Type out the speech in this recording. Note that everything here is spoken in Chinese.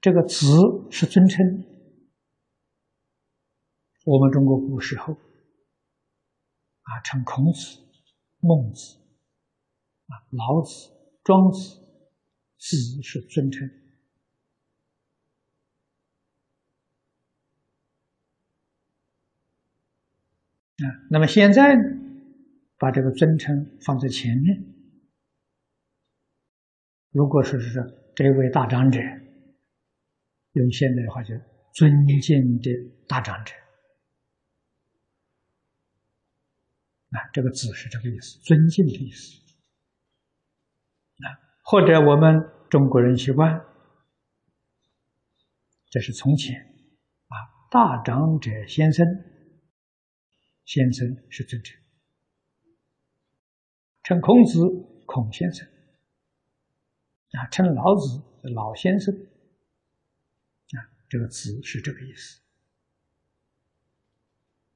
这个“子”是尊称。我们中国古时候啊，称孔子、孟子、啊老子、庄子，“子”是尊称。啊，那么现在呢，把这个尊称放在前面。如果说是这位大长者，用现在的话就尊敬的大长者，啊，这个“字是这个意思，尊敬的意思。啊，或者我们中国人习惯，这是从前，啊，大长者先生。先生是尊称，称孔子孔先生，啊，称老子老先生，啊，这个词是这个意思。